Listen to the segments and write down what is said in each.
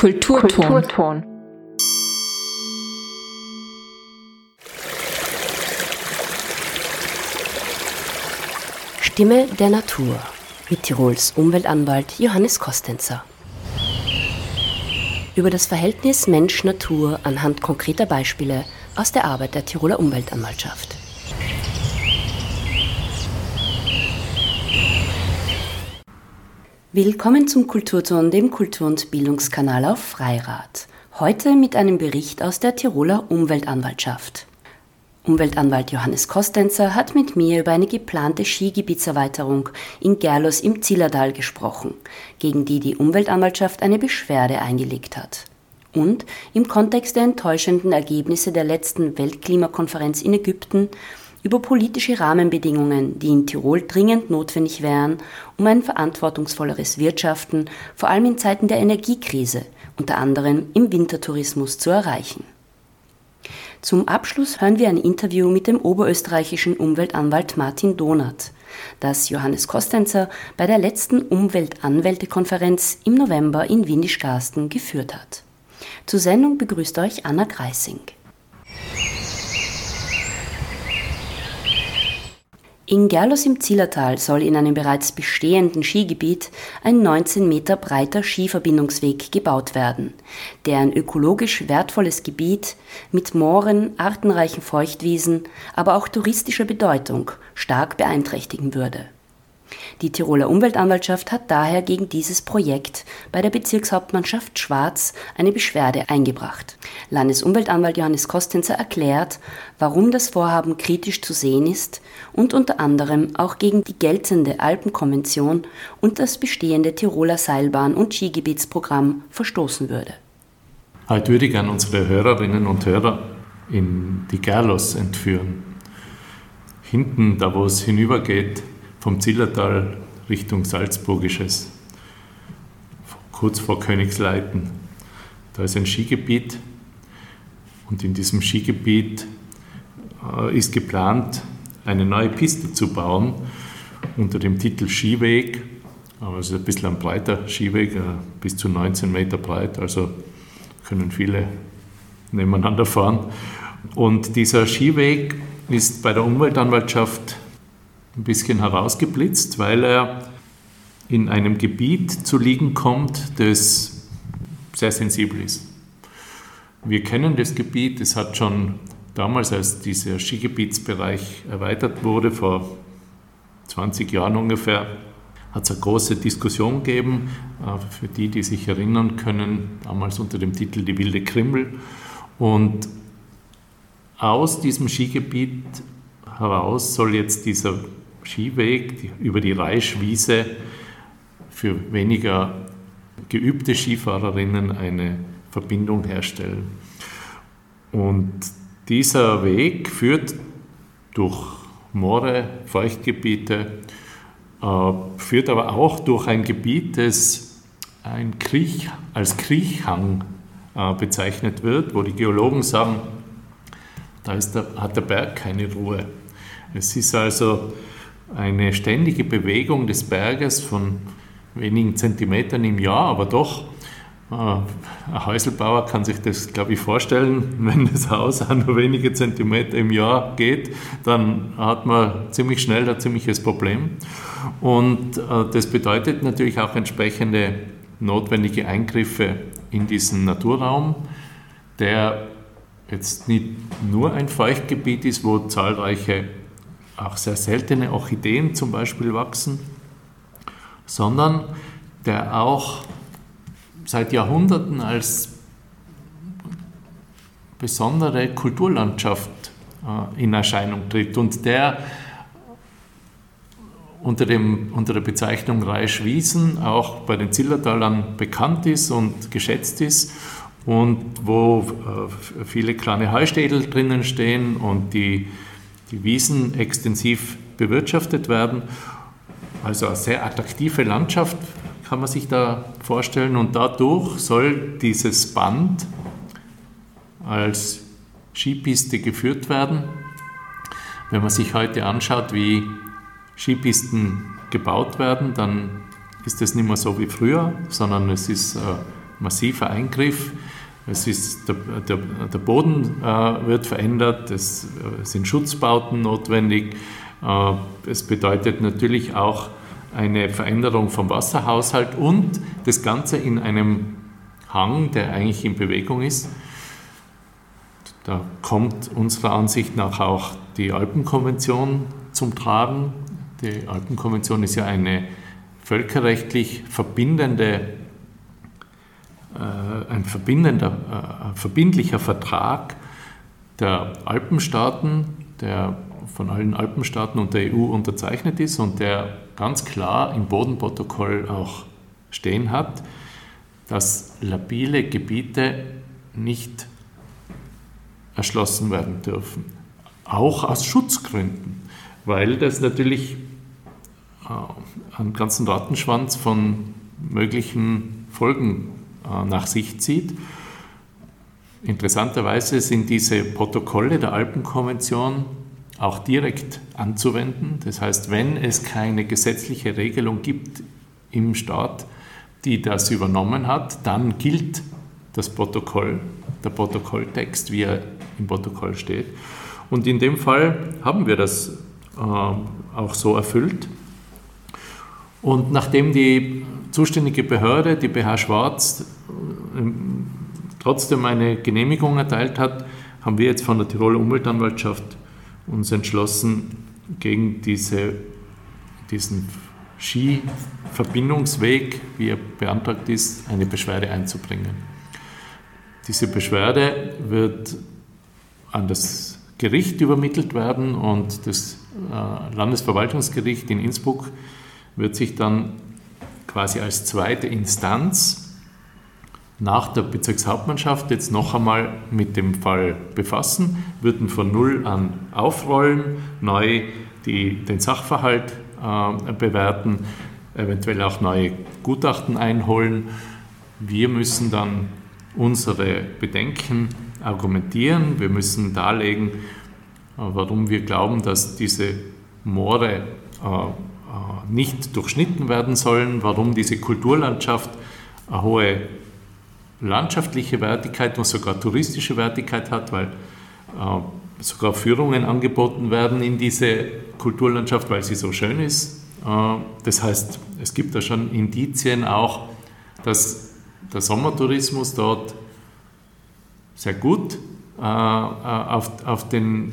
Kulturton. Kulturton. Stimme der Natur mit Tirols Umweltanwalt Johannes Kostenzer. Über das Verhältnis Mensch-Natur anhand konkreter Beispiele aus der Arbeit der Tiroler Umweltanwaltschaft. Willkommen zum Kulturton, dem Kultur- und Bildungskanal auf Freirad. Heute mit einem Bericht aus der Tiroler Umweltanwaltschaft. Umweltanwalt Johannes Kostenzer hat mit mir über eine geplante Skigebietserweiterung in Gerlos im Zillertal gesprochen, gegen die die Umweltanwaltschaft eine Beschwerde eingelegt hat. Und im Kontext der enttäuschenden Ergebnisse der letzten Weltklimakonferenz in Ägypten über politische Rahmenbedingungen, die in Tirol dringend notwendig wären, um ein verantwortungsvolleres Wirtschaften, vor allem in Zeiten der Energiekrise, unter anderem im Wintertourismus, zu erreichen. Zum Abschluss hören wir ein Interview mit dem oberösterreichischen Umweltanwalt Martin Donath, das Johannes Kostenzer bei der letzten Umweltanwältekonferenz im November in Windischgarsten geführt hat. Zur Sendung begrüßt euch Anna Greising. In Gerlos im Zillertal soll in einem bereits bestehenden Skigebiet ein 19 Meter breiter Skiverbindungsweg gebaut werden, der ein ökologisch wertvolles Gebiet mit Mooren, artenreichen Feuchtwiesen, aber auch touristischer Bedeutung stark beeinträchtigen würde. Die Tiroler Umweltanwaltschaft hat daher gegen dieses Projekt bei der Bezirkshauptmannschaft Schwarz eine Beschwerde eingebracht. Landesumweltanwalt Johannes Kostenzer erklärt, warum das Vorhaben kritisch zu sehen ist und unter anderem auch gegen die geltende Alpenkonvention und das bestehende Tiroler Seilbahn- und Skigebietsprogramm verstoßen würde. Heute würde ich an unsere Hörerinnen und Hörer in die Gerlos entführen. Hinten, da wo es hinübergeht, vom Zillertal Richtung Salzburgisches, kurz vor Königsleiten. Da ist ein Skigebiet und in diesem Skigebiet äh, ist geplant, eine neue Piste zu bauen unter dem Titel Skiweg. Aber es ist ein bisschen ein breiter Skiweg, äh, bis zu 19 Meter breit, also können viele nebeneinander fahren. Und dieser Skiweg ist bei der Umweltanwaltschaft ein bisschen herausgeblitzt, weil er in einem Gebiet zu liegen kommt, das sehr sensibel ist. Wir kennen das Gebiet, es hat schon damals, als dieser Skigebietsbereich erweitert wurde, vor 20 Jahren ungefähr, hat es eine große Diskussion gegeben, äh, für die, die sich erinnern können, damals unter dem Titel Die wilde Krimmel. Und aus diesem Skigebiet heraus soll jetzt dieser Skiweg über die Reischwiese für weniger geübte Skifahrerinnen eine Verbindung herstellen. Und dieser Weg führt durch Moore, Feuchtgebiete, äh, führt aber auch durch ein Gebiet, das ein Kriech, als Kriechhang äh, bezeichnet wird, wo die Geologen sagen, da der, hat der Berg keine Ruhe. Es ist also eine ständige Bewegung des Berges von wenigen Zentimetern im Jahr, aber doch, äh, ein Häuselbauer kann sich das, glaube ich, vorstellen, wenn das Haus auch nur wenige Zentimeter im Jahr geht, dann hat man ziemlich schnell ein ziemliches Problem. Und äh, das bedeutet natürlich auch entsprechende notwendige Eingriffe in diesen Naturraum, der jetzt nicht nur ein Feuchtgebiet ist, wo zahlreiche auch sehr seltene Orchideen zum Beispiel wachsen, sondern der auch seit Jahrhunderten als besondere Kulturlandschaft äh, in Erscheinung tritt. Und der unter, dem, unter der Bezeichnung Reischwiesen auch bei den Zillertalern bekannt ist und geschätzt ist und wo äh, viele kleine Heustädel drinnen stehen und die die Wiesen extensiv bewirtschaftet werden. Also eine sehr attraktive Landschaft kann man sich da vorstellen und dadurch soll dieses Band als Skipiste geführt werden. Wenn man sich heute anschaut, wie Skipisten gebaut werden, dann ist das nicht mehr so wie früher, sondern es ist äh, massiver Eingriff. Es ist, der, der, der Boden äh, wird verändert, es äh, sind Schutzbauten notwendig. Äh, es bedeutet natürlich auch eine Veränderung vom Wasserhaushalt und das Ganze in einem Hang, der eigentlich in Bewegung ist. Da kommt unserer Ansicht nach auch die Alpenkonvention zum Tragen. Die Alpenkonvention ist ja eine völkerrechtlich verbindende, ein verbindender, äh, verbindlicher Vertrag der Alpenstaaten, der von allen Alpenstaaten und der EU unterzeichnet ist und der ganz klar im Bodenprotokoll auch stehen hat, dass labile Gebiete nicht erschlossen werden dürfen. Auch aus Schutzgründen, weil das natürlich äh, einen ganzen Rattenschwanz von möglichen Folgen äh, nach sich zieht. Interessanterweise sind diese Protokolle der Alpenkonvention auch direkt anzuwenden. Das heißt, wenn es keine gesetzliche Regelung gibt im Staat, die das übernommen hat, dann gilt das Protokoll, der Protokolltext, wie er im Protokoll steht. Und in dem Fall haben wir das äh, auch so erfüllt. Und nachdem die zuständige Behörde, die BH Schwarz, äh, trotzdem eine Genehmigung erteilt hat, haben wir jetzt von der Tiroler Umweltanwaltschaft uns entschlossen, gegen diese, diesen Skiverbindungsweg, wie er beantragt ist, eine Beschwerde einzubringen. Diese Beschwerde wird an das Gericht übermittelt werden und das äh, Landesverwaltungsgericht in Innsbruck wird sich dann quasi als zweite Instanz nach der Bezirkshauptmannschaft jetzt noch einmal mit dem Fall befassen, würden von Null an aufrollen, neu die, den Sachverhalt äh, bewerten, eventuell auch neue Gutachten einholen. Wir müssen dann unsere Bedenken argumentieren, wir müssen darlegen, äh, warum wir glauben, dass diese Moore äh, nicht durchschnitten werden sollen, warum diese Kulturlandschaft eine hohe landschaftliche Wertigkeit und sogar touristische Wertigkeit hat, weil äh, sogar Führungen angeboten werden in diese Kulturlandschaft, weil sie so schön ist. Äh, das heißt, es gibt da schon Indizien auch, dass der Sommertourismus dort sehr gut äh, auf, den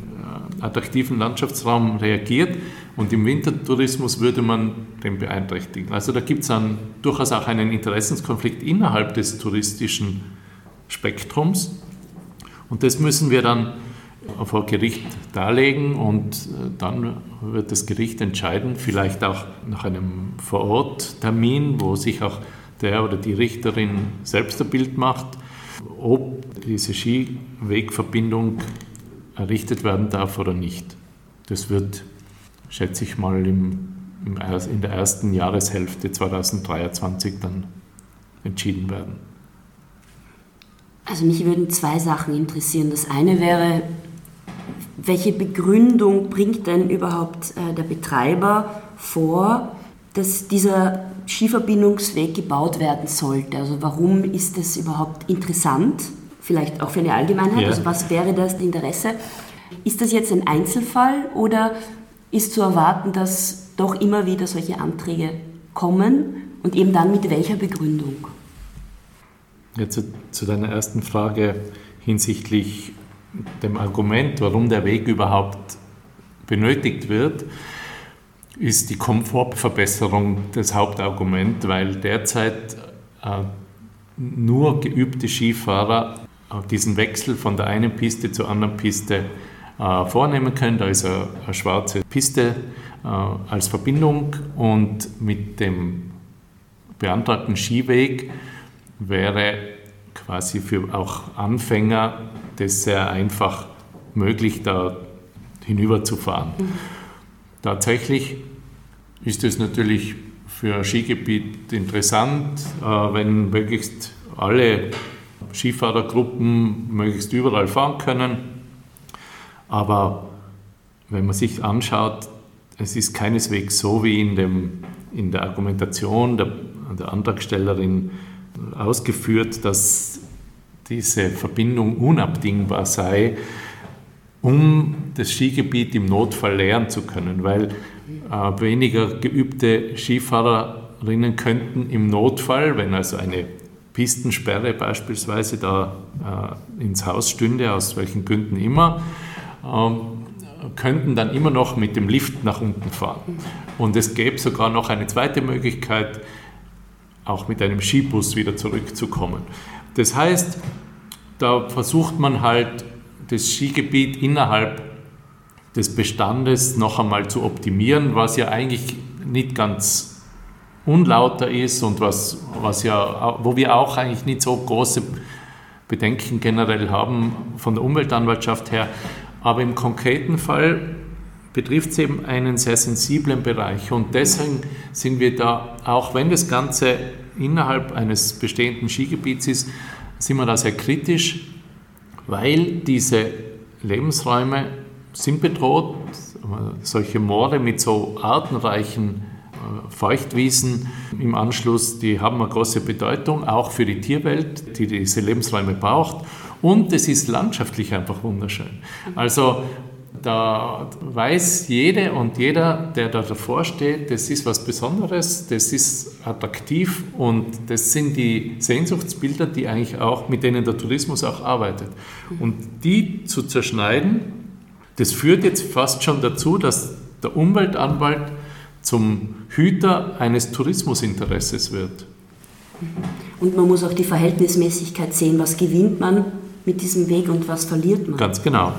äh, attraktiven Landschaftsraum reagiert und im Wintertourismus würde man den beeinträchtigen. Also da gibt es durchaus auch einen Interessenskonflikt innerhalb des touristischen Spektrums und das müssen wir dann vor Gericht darlegen und äh, dann wird das Gericht entscheiden, vielleicht auch nach einem Vororttermin, wo sich auch der oder die Richterin selbst ein Bild macht, ob diese Skiwegverbindung errichtet werden darf oder nicht. Das wird, schätze ich mal, im, im, in der ersten Jahreshälfte 2023 dann entschieden werden. Also mich würden zwei Sachen interessieren. Das eine wäre, welche Begründung bringt denn überhaupt äh, der Betreiber vor, dass dieser Skiverbindungsweg gebaut werden sollte? Also warum ist das überhaupt interessant? Vielleicht auch für eine Allgemeinheit. Ja. Also was wäre das Interesse? Ist das jetzt ein Einzelfall oder ist zu erwarten, dass doch immer wieder solche Anträge kommen und eben dann mit welcher Begründung? Ja, zu, deiner ersten Frage hinsichtlich dem Argument, warum der Weg überhaupt benötigt wird ist die Komfortverbesserung das Hauptargument, weil derzeit äh, nur geübte Skifahrer äh, diesen Wechsel von der einen Piste zur anderen Piste vornehmen können. Da ist eine, eine schwarze Piste äh, als Verbindung und mit dem beantragten Skiweg wäre quasi für auch Anfänger das sehr einfach möglich, da hinüber zu fahren. Mhm. Tatsächlich ist es natürlich für ein Skigebiet interessant, äh, wenn möglichst alle Skifahrergruppen möglichst überall fahren können. Aber wenn man sich anschaut, es ist keineswegs so wie in, dem, in der Argumentation der, der Antragstellerin ausgeführt, dass diese Verbindung unabdingbar sei, um das Skigebiet im Notfall leeren zu können, weil äh, weniger geübte Skifahrerinnen könnten im Notfall, wenn also eine Pistensperre beispielsweise da äh, ins Haus stünde, aus welchen Gründen immer, könnten dann immer noch mit dem Lift nach unten fahren. Und es gäbe sogar noch eine zweite Möglichkeit, auch mit einem Skibus wieder zurückzukommen. Das heißt, da versucht man halt das Skigebiet innerhalb des Bestandes noch einmal zu optimieren, was ja eigentlich nicht ganz unlauter ist und was, was ja, wo wir auch eigentlich nicht so große Bedenken generell haben von der Umweltanwaltschaft her. Aber im konkreten Fall betrifft es eben einen sehr sensiblen Bereich und deswegen sind wir da, auch wenn das Ganze innerhalb eines bestehenden Skigebiets ist, sind wir da sehr kritisch, weil diese Lebensräume sind bedroht. Solche Moore mit so artenreichen äh, Feuchtwiesen im Anschluss, die haben eine große Bedeutung, auch für die Tierwelt, die diese Lebensräume braucht. Und es ist landschaftlich einfach wunderschön. Also da weiß jede und jeder, der da davor steht, das ist was Besonderes, das ist attraktiv und das sind die Sehnsuchtsbilder, die eigentlich auch, mit denen der Tourismus auch arbeitet. Und die zu zerschneiden, das führt jetzt fast schon dazu, dass der Umweltanwalt zum Hüter eines Tourismusinteresses wird. Und man muss auch die Verhältnismäßigkeit sehen, was gewinnt man mit diesem Weg und was verliert man. Ganz genau.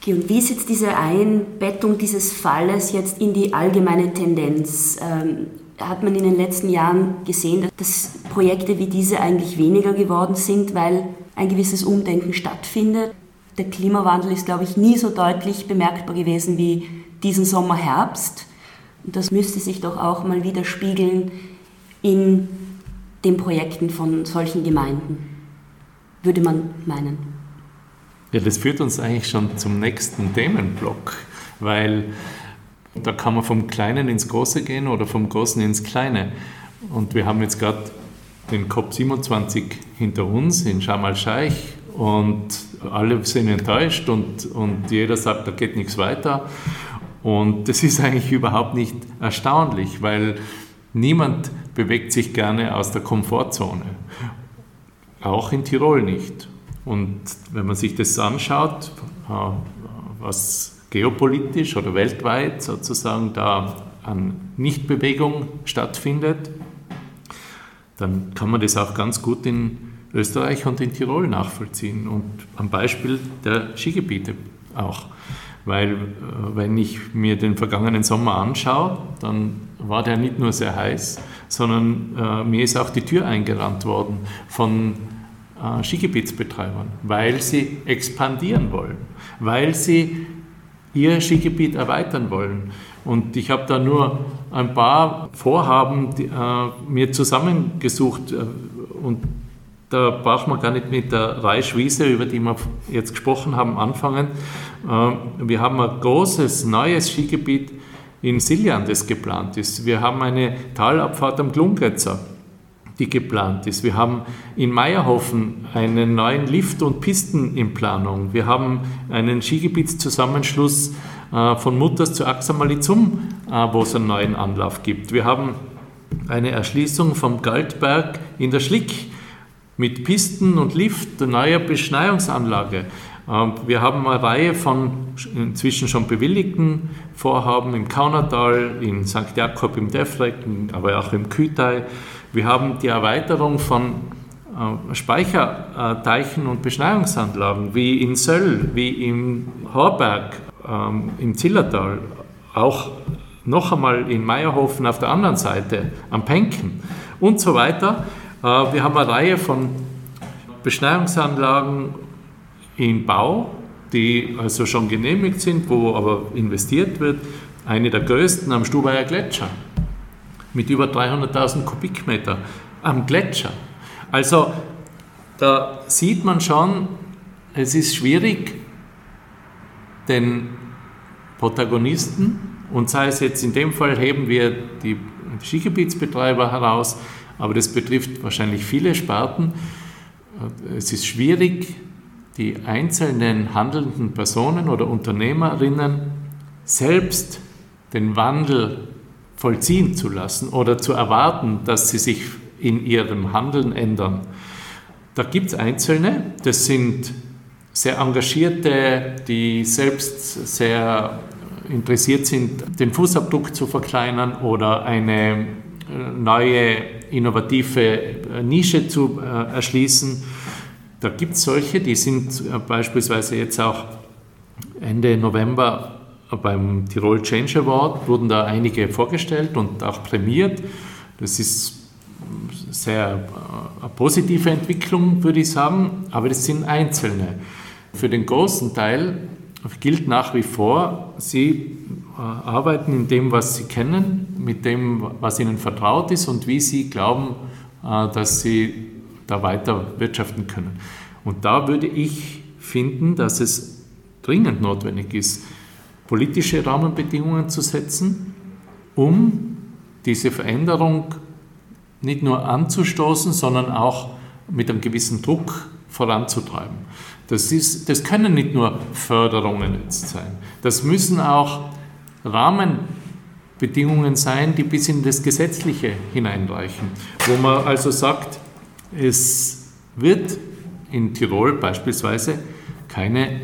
Okay, und wie ist jetzt diese Einbettung dieses Falles jetzt in die allgemeine Tendenz? Ähm, hat man in den letzten Jahren gesehen, dass Projekte wie diese eigentlich weniger geworden sind, weil ein gewisses Umdenken stattfindet? Der Klimawandel ist, glaube ich, nie so deutlich bemerkbar gewesen wie diesen Sommer, Herbst. Und das müsste sich doch auch mal widerspiegeln in den Projekten von solchen Gemeinden, würde man meinen. Ja, das führt uns eigentlich schon zum nächsten Themenblock, weil da kann man vom Kleinen ins Große gehen oder vom Großen ins Kleine. Und wir haben jetzt gerade den COP27 hinter uns in Sharm el-Sheikh und alle sind enttäuscht und, und jeder sagt, da geht nichts weiter. Und das ist eigentlich überhaupt nicht erstaunlich, weil niemand bewegt sich gerne aus der Komfortzone. Auch in Tirol nicht. Und wenn man sich das anschaut, äh, was geopolitisch oder weltweit sozusagen da an Nichtbewegung stattfindet, dann kann man das auch ganz gut in Österreich und in Tirol nachvollziehen und am Beispiel der Skigebiete auch. Weil äh, wenn ich mir den vergangenen Sommer anschaue, dann war der nicht nur sehr heiß, sondern äh, mir ist auch die Tür eingerannt worden von äh, Skigebietsbetreibern, weil sie expandieren wollen, weil sie ihr Skigebiet erweitern wollen. Und ich habe da nur ein paar Vorhaben die, äh, mir zusammengesucht äh, und da braucht man gar nicht mit der Reischwiese, über die wir jetzt gesprochen haben, anfangen. Äh, wir haben ein großes neues Skigebiet in Siljan, das geplant ist. Wir haben eine Talabfahrt am Glungretzer die geplant ist. Wir haben in Meierhofen einen neuen Lift und Pisten in Planung. Wir haben einen Skigebietszusammenschluss äh, von Mutters zu Axamalizum, äh, wo es einen neuen Anlauf gibt. Wir haben eine Erschließung vom Galtberg in der Schlick mit Pisten und Lift, neuer Beschneiungsanlage. Ähm, wir haben eine Reihe von inzwischen schon bewilligten Vorhaben im Kaunertal, in St. Jakob im Defrecken, aber auch im Kütai. Wir haben die Erweiterung von äh, Speicherteichen und Beschneiungsanlagen wie in Söll, wie im Horberg, ähm, im Zillertal, auch noch einmal in Meierhofen auf der anderen Seite, am Penken und so weiter. Äh, wir haben eine Reihe von Beschneiungsanlagen in Bau, die also schon genehmigt sind, wo aber investiert wird. Eine der größten am Stubaier Gletscher mit über 300.000 Kubikmeter am Gletscher. Also da sieht man schon, es ist schwierig, den Protagonisten, und sei es jetzt in dem Fall heben wir die Skigebietsbetreiber heraus, aber das betrifft wahrscheinlich viele Sparten. Es ist schwierig, die einzelnen handelnden Personen oder Unternehmerinnen selbst den Wandel vollziehen zu lassen oder zu erwarten, dass sie sich in ihrem Handeln ändern. Da gibt es Einzelne, das sind sehr engagierte, die selbst sehr interessiert sind, den Fußabdruck zu verkleinern oder eine äh, neue innovative äh, Nische zu äh, erschließen. Da gibt es solche, die sind beispielsweise jetzt auch Ende November beim Tirol Change Award, wurden da einige vorgestellt und auch prämiert. Das ist sehr eine positive Entwicklung, würde ich sagen, aber das sind Einzelne. Für den großen Teil gilt nach wie vor, sie äh, arbeiten in dem, was sie kennen, mit dem, was ihnen vertraut ist und wie sie glauben, äh, dass sie da weiter wirtschaften können. Und da würde ich finden, dass es dringend notwendig ist, politische Rahmenbedingungen zu setzen, um diese Veränderung nicht nur anzustoßen, sondern auch mit einem gewissen Druck voranzutreiben. Das, ist, das können nicht nur Förderungen jetzt sein. Das müssen auch Rahmenbedingungen sein, die bis in das Gesetzliche hineinreichen. Wo man also sagt, es wird in Tirol beispielsweise keine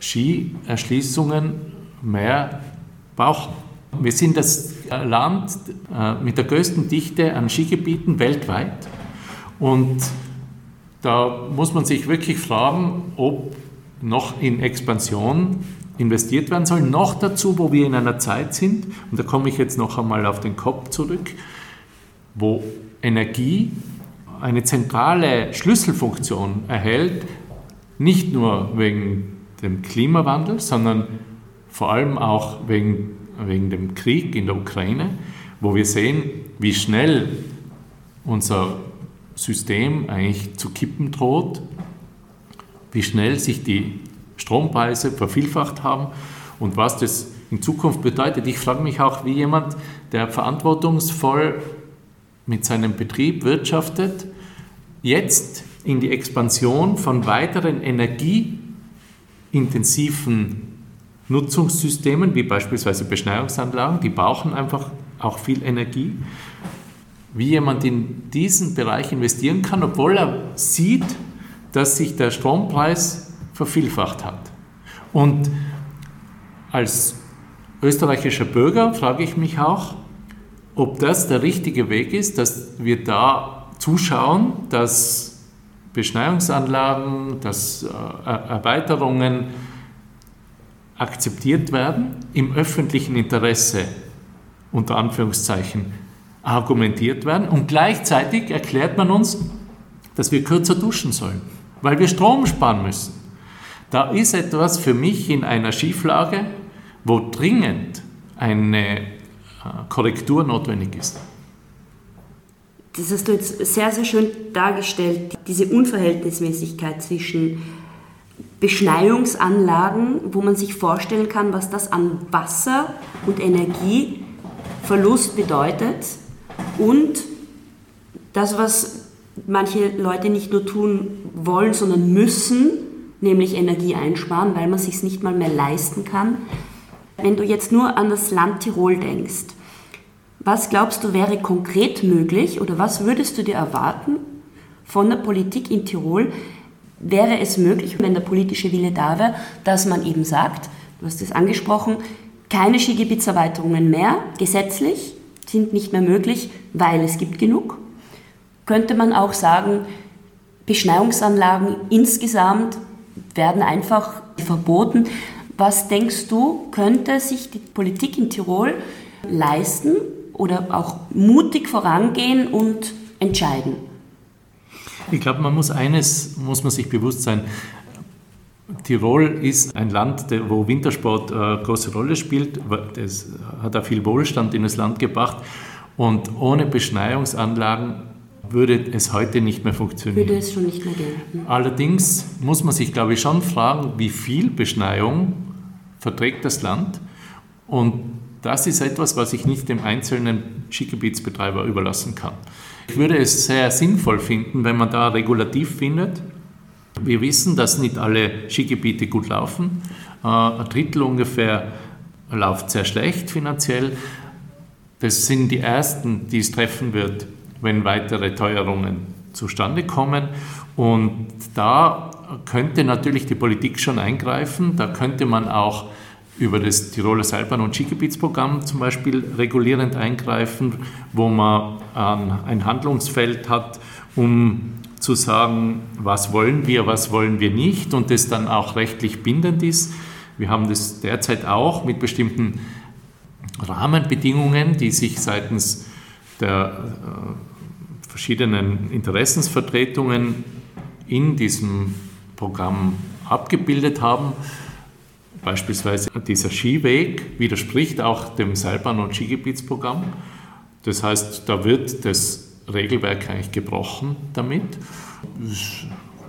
Skierschließungen mehr brauchen. Wir sind das Land äh, mit der größten Dichte an Skigebieten weltweit und da muss man sich wirklich fragen, ob noch in Expansion investiert werden soll. Noch dazu, wo wir in einer Zeit sind, und da komme ich jetzt noch einmal auf den Kopf zurück, wo Energie eine zentrale Schlüsselfunktion erhält, nicht nur wegen dem Klimawandel, sondern vor allem auch wegen, wegen dem Krieg in der Ukraine, wo wir sehen, wie schnell unser System eigentlich zu kippen droht, wie schnell sich die Strompreise vervielfacht haben und was das in Zukunft bedeutet. Ich frage mich auch, wie jemand, der verantwortungsvoll mit seinem Betrieb wirtschaftet, jetzt in die Expansion von weiteren energieintensiven Nutzungssystemen, wie beispielsweise Beschneiungsanlagen, die brauchen einfach auch viel Energie, wie jemand in diesen Bereich investieren kann, obwohl er sieht, dass sich der Strompreis vervielfacht hat. Und als österreichischer Bürger frage ich mich auch, ob das der richtige Weg ist, dass wir da zuschauen, dass Beschneiungsanlagen, dass äh, Erweiterungen akzeptiert werden im öffentlichen Interesse, unter Anführungszeichen, argumentiert werden und gleichzeitig erklärt man uns, dass wir kürzer duschen sollen, weil wir Strom sparen müssen. Da ist etwas für mich in einer Schieflage, wo dringend eine Korrektur notwendig ist. Das hast du jetzt sehr, sehr schön dargestellt, diese Unverhältnismäßigkeit zwischen Beschneiungsanlagen, wo man sich vorstellen kann, was das an Wasser und Energieverlust bedeutet und das, was manche Leute nicht nur tun wollen, sondern müssen, nämlich Energie einsparen, weil man sich nicht mal mehr leisten kann. Wenn du jetzt nur an das Land Tirol denkst, was glaubst du wäre konkret möglich oder was würdest du dir erwarten von der Politik in Tirol? Wäre es möglich, wenn der politische Wille da wäre, dass man eben sagt, du hast es angesprochen, keine Skigebietserweiterungen mehr gesetzlich, sind nicht mehr möglich, weil es gibt genug. Könnte man auch sagen, Beschneiungsanlagen insgesamt werden einfach verboten. Was denkst du, könnte sich die Politik in Tirol leisten oder auch mutig vorangehen und entscheiden? Ich glaube, man muss eines, muss man sich bewusst sein. Tirol ist ein Land, wo Wintersport eine große Rolle spielt. Das hat auch viel Wohlstand in das Land gebracht. Und ohne Beschneiungsanlagen würde es heute nicht mehr funktionieren. Würde es schon nicht mehr gelten. Allerdings muss man sich, glaube ich, schon fragen, wie viel Beschneiung verträgt das Land Und das ist etwas, was ich nicht dem einzelnen Skigebietsbetreiber überlassen kann. Ich würde es sehr sinnvoll finden, wenn man da regulativ findet. Wir wissen, dass nicht alle Skigebiete gut laufen. Äh, ein Drittel ungefähr läuft sehr schlecht finanziell. Das sind die ersten, die es treffen wird, wenn weitere Teuerungen zustande kommen. Und da könnte natürlich die Politik schon eingreifen. Da könnte man auch über das Tiroler Seilbahn- und Skigebietsprogramm zum Beispiel regulierend eingreifen, wo man ein Handlungsfeld hat, um zu sagen, was wollen wir, was wollen wir nicht und das dann auch rechtlich bindend ist. Wir haben das derzeit auch mit bestimmten Rahmenbedingungen, die sich seitens der äh, verschiedenen Interessensvertretungen in diesem Programm abgebildet haben. Beispielsweise dieser Skiweg widerspricht auch dem Seilbahn- und Skigebietsprogramm. Das heißt, da wird das Regelwerk eigentlich gebrochen damit.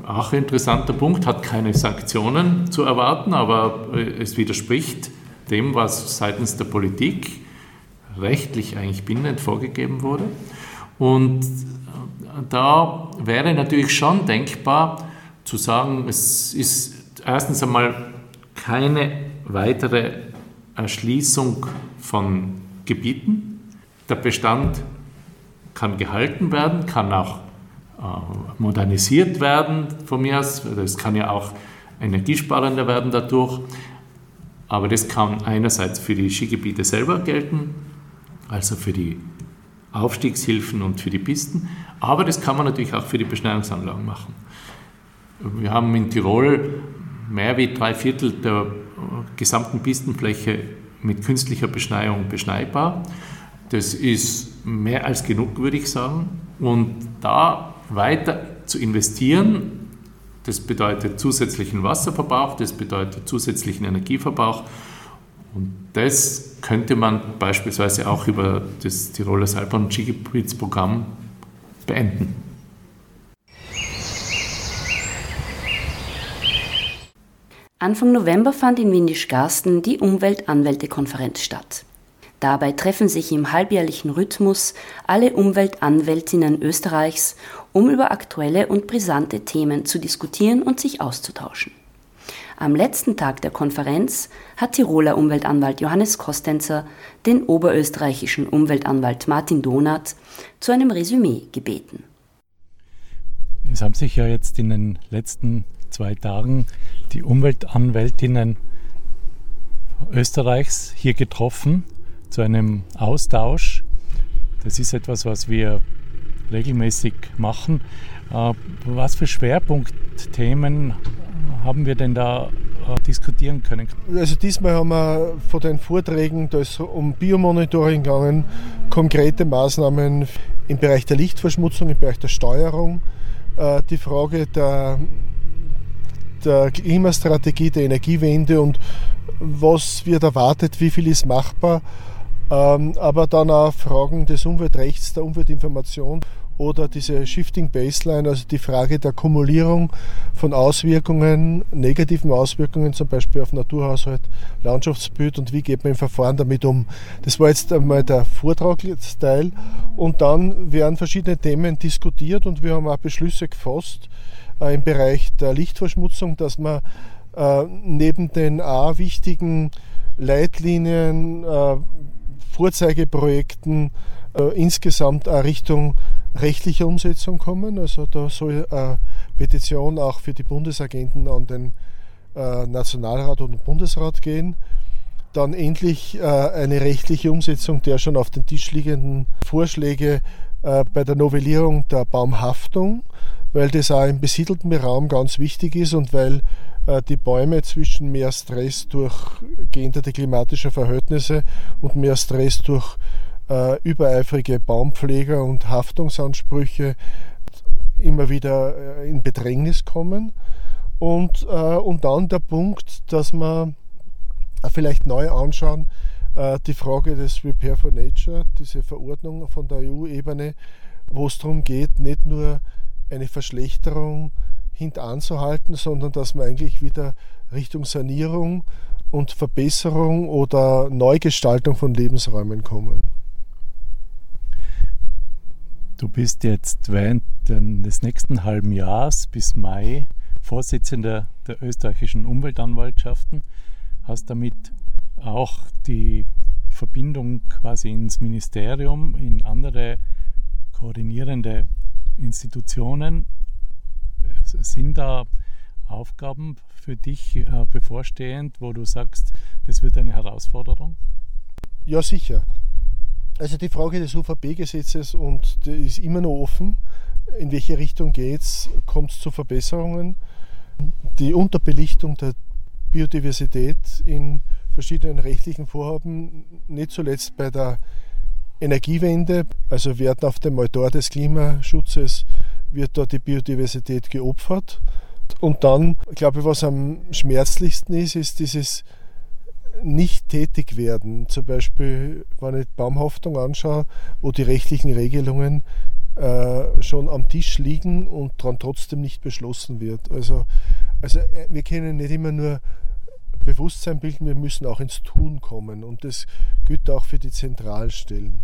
Auch ein interessanter Punkt, hat keine Sanktionen zu erwarten, aber es widerspricht dem, was seitens der Politik rechtlich eigentlich bindend vorgegeben wurde. Und da wäre natürlich schon denkbar zu sagen, es ist erstens einmal keine weitere Erschließung von Gebieten. Der Bestand kann gehalten werden, kann auch äh, modernisiert werden von mir aus. Es kann ja auch energiesparender werden dadurch. Aber das kann einerseits für die Skigebiete selber gelten, also für die Aufstiegshilfen und für die Pisten, aber das kann man natürlich auch für die Beschneiungsanlagen machen. Wir haben in Tirol mehr wie drei Viertel der gesamten Pistenfläche mit künstlicher Beschneiung beschneibar. Das ist mehr als genug, würde ich sagen. Und da weiter zu investieren, das bedeutet zusätzlichen Wasserverbrauch, das bedeutet zusätzlichen Energieverbrauch. Und das könnte man beispielsweise auch über das Tiroler Seilbahn- und Skigebietsprogramm beenden. Anfang November fand in Windischgarsten die Umweltanwältekonferenz statt. Dabei treffen sich im halbjährlichen Rhythmus alle Umweltanwältinnen Österreichs, um über aktuelle und brisante Themen zu diskutieren und sich auszutauschen. Am letzten Tag der Konferenz hat Tiroler Umweltanwalt Johannes Kostenzer den oberösterreichischen Umweltanwalt Martin Donath zu einem Resümee gebeten. Es haben sich ja jetzt in den letzten zwei Tagen die Umweltanwältinnen Österreichs hier getroffen zu einem Austausch. Das ist etwas, was wir regelmäßig machen. Äh, was für Schwerpunktthemen haben wir denn da äh, diskutieren können? Also diesmal haben wir von den Vorträgen, da ist um Biomonitoring gegangen, konkrete Maßnahmen im Bereich der Lichtverschmutzung, im Bereich der Steuerung, äh, die Frage der der Klimastrategie, der Energiewende und was wird erwartet, wie viel ist machbar, ähm, aber dann auch Fragen des Umweltrechts, der Umweltinformation oder diese Shifting Baseline, also die Frage der Kumulierung von Auswirkungen, negativen Auswirkungen zum Beispiel auf Naturhaushalt, Landschaftsbild und wie geht man im Verfahren damit um. Das war jetzt einmal der Vortragsteil und dann werden verschiedene Themen diskutiert und wir haben auch Beschlüsse gefasst, im Bereich der Lichtverschmutzung, dass man äh, neben den A wichtigen Leitlinien, äh, Vorzeigeprojekten insgesamt auch Richtung rechtlicher Umsetzung kommen. Also da soll eine Petition auch für die Bundesagenten an den Nationalrat und den Bundesrat gehen. Dann endlich eine rechtliche Umsetzung der schon auf den Tisch liegenden Vorschläge bei der Novellierung der Baumhaftung weil das auch im besiedelten Raum ganz wichtig ist und weil äh, die Bäume zwischen mehr Stress durch geänderte klimatische Verhältnisse und mehr Stress durch äh, übereifrige Baumpfleger und Haftungsansprüche immer wieder äh, in Bedrängnis kommen. Und, und dann der Punkt, dass wir vielleicht neu anschauen, die Frage des Repair for Nature, diese Verordnung von der EU-Ebene, wo es darum geht, nicht nur eine Verschlechterung hintanzuhalten, sondern dass man eigentlich wieder Richtung Sanierung und Verbesserung oder Neugestaltung von Lebensräumen kommen. Du bist jetzt während des nächsten halben Jahres bis Mai Vorsitzender der österreichischen Umweltanwaltschaften, hast damit auch die Verbindung quasi ins Ministerium, in andere koordinierende Institutionen. Sind da Aufgaben für dich äh, bevorstehend, wo du sagst, das wird eine Herausforderung? Ja, sicher. Also die Frage des UVP-Gesetzes und die ist immer noch offen. In welche Richtung geht es? Kommt es zu Verbesserungen? Die Unterbelichtung der Biodiversität in verschiedenen rechtlichen Vorhaben, nicht zuletzt bei der Energiewende, also werden auf dem Altar des Klimaschutzes, wird da die Biodiversität geopfert. Und dann, glaube ich, was am schmerzlichsten ist, ist dieses nicht tätig werden. Zum Beispiel, wenn ich Baumhaftung anschaue, wo die rechtlichen Regelungen äh, schon am Tisch liegen und dann trotzdem nicht beschlossen wird. Also, also äh, wir können nicht immer nur Bewusstsein bilden, wir müssen auch ins Tun kommen und das gilt auch für die Zentralstellen.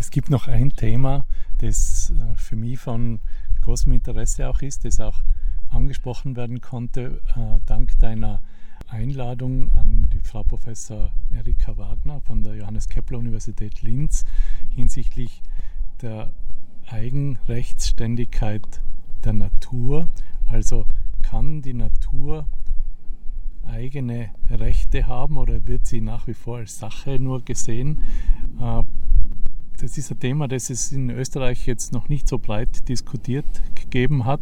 Es gibt noch ein Thema, das äh, für mich von großem Interesse auch ist, das auch angesprochen werden konnte, äh, dank deiner Einladung an die Frau Professor Erika Wagner von der Johannes Kepler Universität Linz hinsichtlich der Eigenrechtsständigkeit der Natur. Also kann die Natur eigene Rechte haben oder wird sie nach wie vor als Sache nur gesehen? Äh, das ist ein Thema, das es in Österreich jetzt noch nicht so breit diskutiert gegeben hat.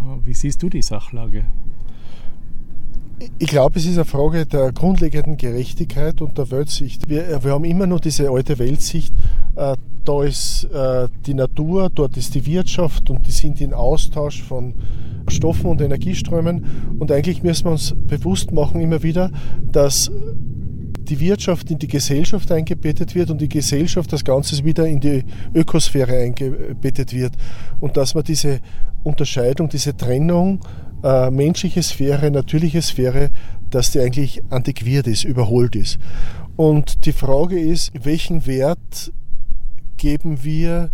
Äh, wie siehst du die Sachlage? Ich glaube, es ist eine Frage der grundlegenden Gerechtigkeit und der Weltsicht. Wir, wir haben immer noch diese alte Weltsicht, äh, da ist äh, die Natur, dort ist die Wirtschaft und die sind in Austausch von Stoffen und Energieströmen. Und eigentlich müssen wir uns bewusst machen immer wieder, dass die Wirtschaft in die Gesellschaft eingebettet wird und die Gesellschaft das Ganze wieder in die Ökosphäre eingebettet wird. Und dass man diese Unterscheidung, diese Trennung äh, menschliche Sphäre, natürliche Sphäre, dass die eigentlich antiquiert ist, überholt ist. Und die Frage ist, welchen Wert geben wir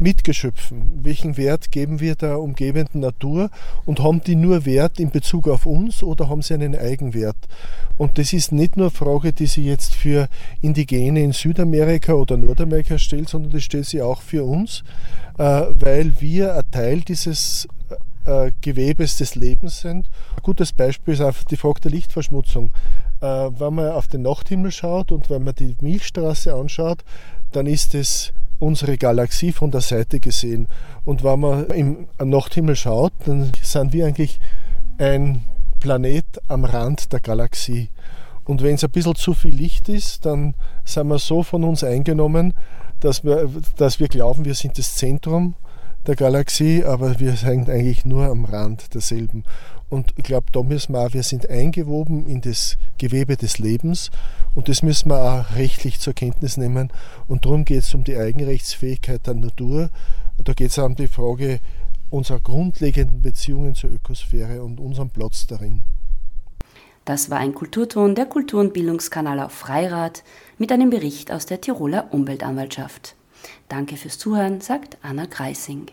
Mitgeschöpfen? Welchen Wert geben wir der umgebenden Natur? Und haben die nur Wert in Bezug auf uns oder haben sie einen Eigenwert? Und das ist nicht nur eine Frage, die sie jetzt für Indigene in Südamerika oder Nordamerika stellt, sondern das stellt sie auch für uns, äh, weil wir ein Teil dieses äh, Gewebes des Lebens sind. Ein gutes Beispiel ist einfach die Frage der Lichtverschmutzung. Äh, wenn man auf den Nachthimmel schaut und wenn man die Milchstraße anschaut, dann ist es unsere Galaxie von der Seite gesehen. Und wenn man im Nachthimmel schaut, dann sind wir eigentlich ein Planet am Rand der Galaxie. Und wenn es ein bisschen zu viel Licht ist, dann sind wir so von uns eingenommen, dass wir, dass wir glauben, wir sind das Zentrum der Galaxie, aber wir sind eigentlich nur am Rand derselben. Und ich glaube, da müssen wir auch, wir sind eingewoben in das Gewebe des Lebens und das müssen wir auch rechtlich zur Kenntnis nehmen. Und darum geht es um die Eigenrechtsfähigkeit der Natur. Da geht es um die Frage unserer grundlegenden Beziehungen zur Ökosphäre und unserem Platz darin. Das war ein Kulturton der Kultur- und Bildungskanal auf Freirad mit einem Bericht aus der Tiroler Umweltanwaltschaft. Danke fürs Zuhören, sagt Anna Kreising.